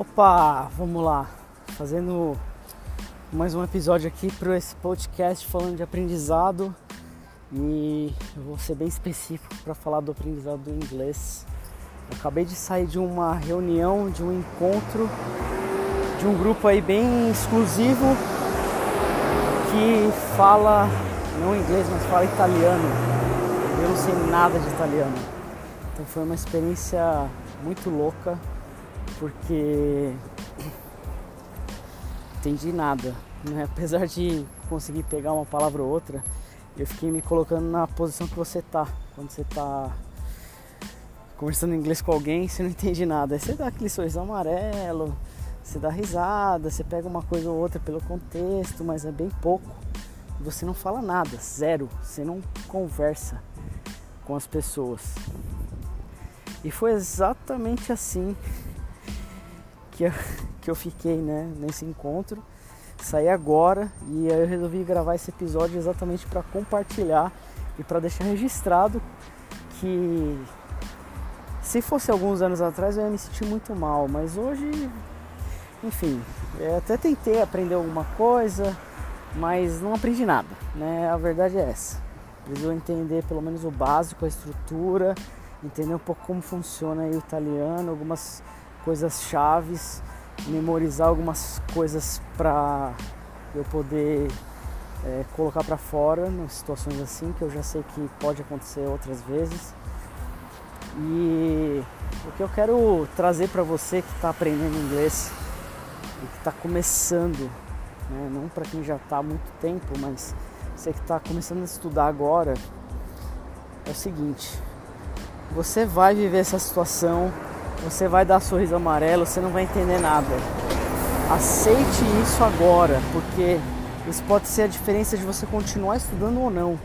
Opa, vamos lá. Fazendo mais um episódio aqui para esse podcast falando de aprendizado e eu vou ser bem específico para falar do aprendizado do inglês. Eu acabei de sair de uma reunião, de um encontro, de um grupo aí bem exclusivo que fala não inglês, mas fala italiano. Eu não sei nada de italiano. Então foi uma experiência muito louca porque entendi nada. Né? Apesar de conseguir pegar uma palavra ou outra, eu fiquei me colocando na posição que você tá. Quando você tá conversando inglês com alguém, você não entende nada. Aí você dá aquele sorriso amarelo, você dá risada, você pega uma coisa ou outra pelo contexto, mas é bem pouco. Você não fala nada, zero. Você não conversa com as pessoas. E foi exatamente assim que eu, que eu fiquei né, nesse encontro. Saí agora e eu resolvi gravar esse episódio exatamente para compartilhar e para deixar registrado que se fosse alguns anos atrás eu ia me sentir muito mal, mas hoje, enfim, até tentei aprender alguma coisa, mas não aprendi nada, né? A verdade é essa. Preciso entender pelo menos o básico, a estrutura, entender um pouco como funciona o italiano, algumas coisas chaves, memorizar algumas coisas para eu poder é, colocar para fora em situações assim que eu já sei que pode acontecer outras vezes. E o que eu quero trazer para você que está aprendendo inglês e que está começando, né? não para quem já está há muito tempo, mas você que está começando a estudar agora, é o seguinte: você vai viver essa situação você vai dar sorriso amarelo, você não vai entender nada. Aceite isso agora, porque isso pode ser a diferença de você continuar estudando ou não.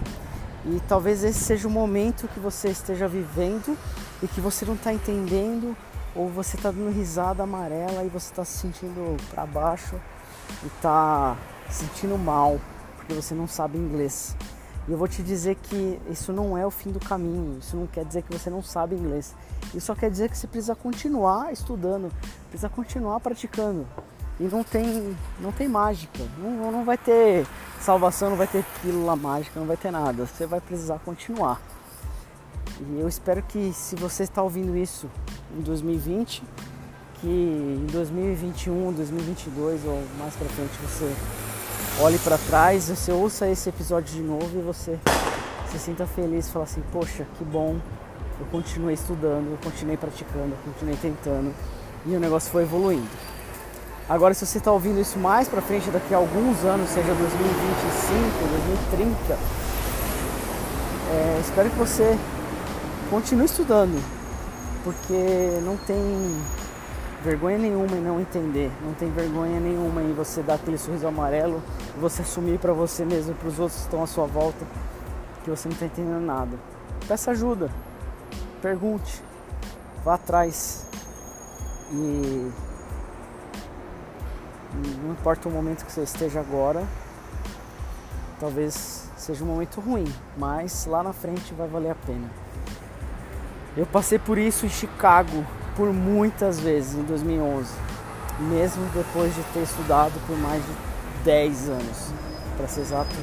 E talvez esse seja o momento que você esteja vivendo e que você não está entendendo, ou você está dando risada amarela e você está se sentindo para baixo e está se sentindo mal porque você não sabe inglês. E eu vou te dizer que isso não é o fim do caminho, isso não quer dizer que você não sabe inglês. Isso só quer dizer que você precisa continuar estudando, precisa continuar praticando. E não tem, não tem mágica, não, não vai ter salvação, não vai ter pílula mágica, não vai ter nada. Você vai precisar continuar. E eu espero que se você está ouvindo isso em 2020, que em 2021, 2022 ou mais para frente você olhe para trás, você ouça esse episódio de novo e você se sinta feliz fala assim, poxa, que bom, eu continuei estudando, eu continuei praticando, eu continuei tentando e o negócio foi evoluindo. Agora, se você está ouvindo isso mais para frente, daqui a alguns anos, seja 2025, 2030, é, espero que você continue estudando, porque não tem vergonha nenhuma em não entender, não tem vergonha nenhuma em você dar aquele sorriso amarelo, você assumir para você mesmo, para os outros que estão à sua volta, que você não está entendendo nada. Peça ajuda, pergunte, vá atrás. E não importa o momento que você esteja agora, talvez seja um momento ruim, mas lá na frente vai valer a pena. Eu passei por isso em Chicago por muitas vezes em 2011, mesmo depois de ter estudado por mais de 10 anos, para ser exato,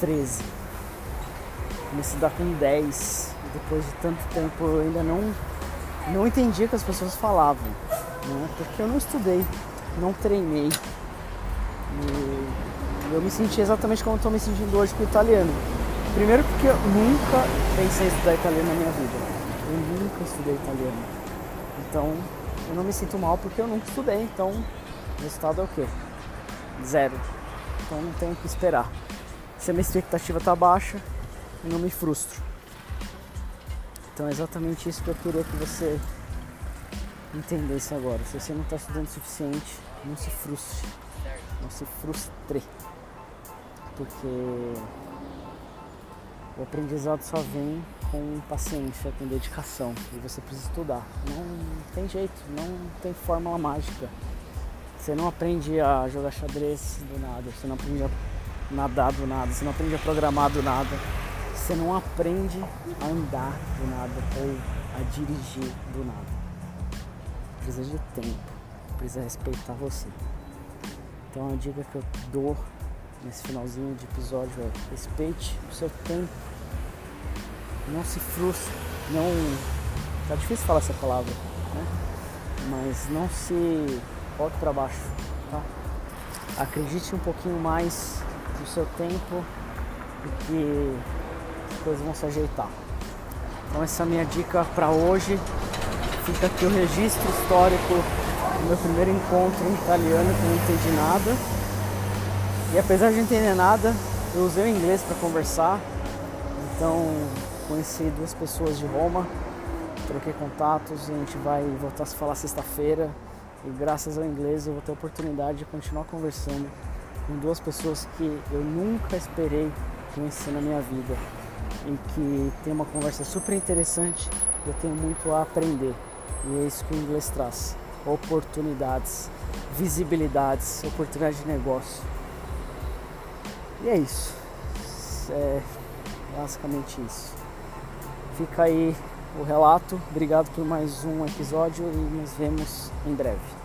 13. Comecei a estudar com 10, e depois de tanto tempo eu ainda não, não entendia o que as pessoas falavam, né? porque eu não estudei, não treinei. E eu me senti exatamente como estou me sentindo hoje com o italiano. Primeiro porque eu nunca pensei em estudar italiano na minha vida. Eu nunca estudei italiano. Então eu não me sinto mal porque eu nunca estudei, então o resultado é o quê? Zero. Então não tenho que esperar. Se a minha expectativa está baixa, eu não me frustro. Então é exatamente isso que eu queria que você entendesse agora. Se você não está estudando o suficiente, não se frustre. Não se frustre. Porque o aprendizado só vem com paciência, com dedicação. E você precisa estudar. Não tem jeito, não tem fórmula mágica. Você não aprende a jogar xadrez do nada, você não aprende a nadar do nada, você não aprende a programar do nada, você não aprende a andar do nada ou a dirigir do nada. Precisa de tempo. precisa respeitar você. Então a dica que eu dou nesse finalzinho de episódio é respeite o seu tempo. Não se frustre, não. Tá difícil falar essa palavra, né? Mas não se bote para baixo, tá? Acredite um pouquinho mais no seu tempo e que as coisas vão se ajeitar. Então essa é a minha dica para hoje. Fica aqui o registro histórico do meu primeiro encontro em italiano que eu não entendi nada. E apesar de não entender nada, eu usei o inglês para conversar. Então conheci duas pessoas de Roma, troquei contatos a gente vai voltar a se falar sexta-feira. E graças ao inglês eu vou ter a oportunidade de continuar conversando com duas pessoas que eu nunca esperei conhecer na minha vida e que tem uma conversa super interessante. Eu tenho muito a aprender e é isso que o inglês traz: oportunidades, visibilidades, oportunidade de negócio. E é isso. É basicamente isso. Fica aí o relato. Obrigado por mais um episódio e nos vemos em breve.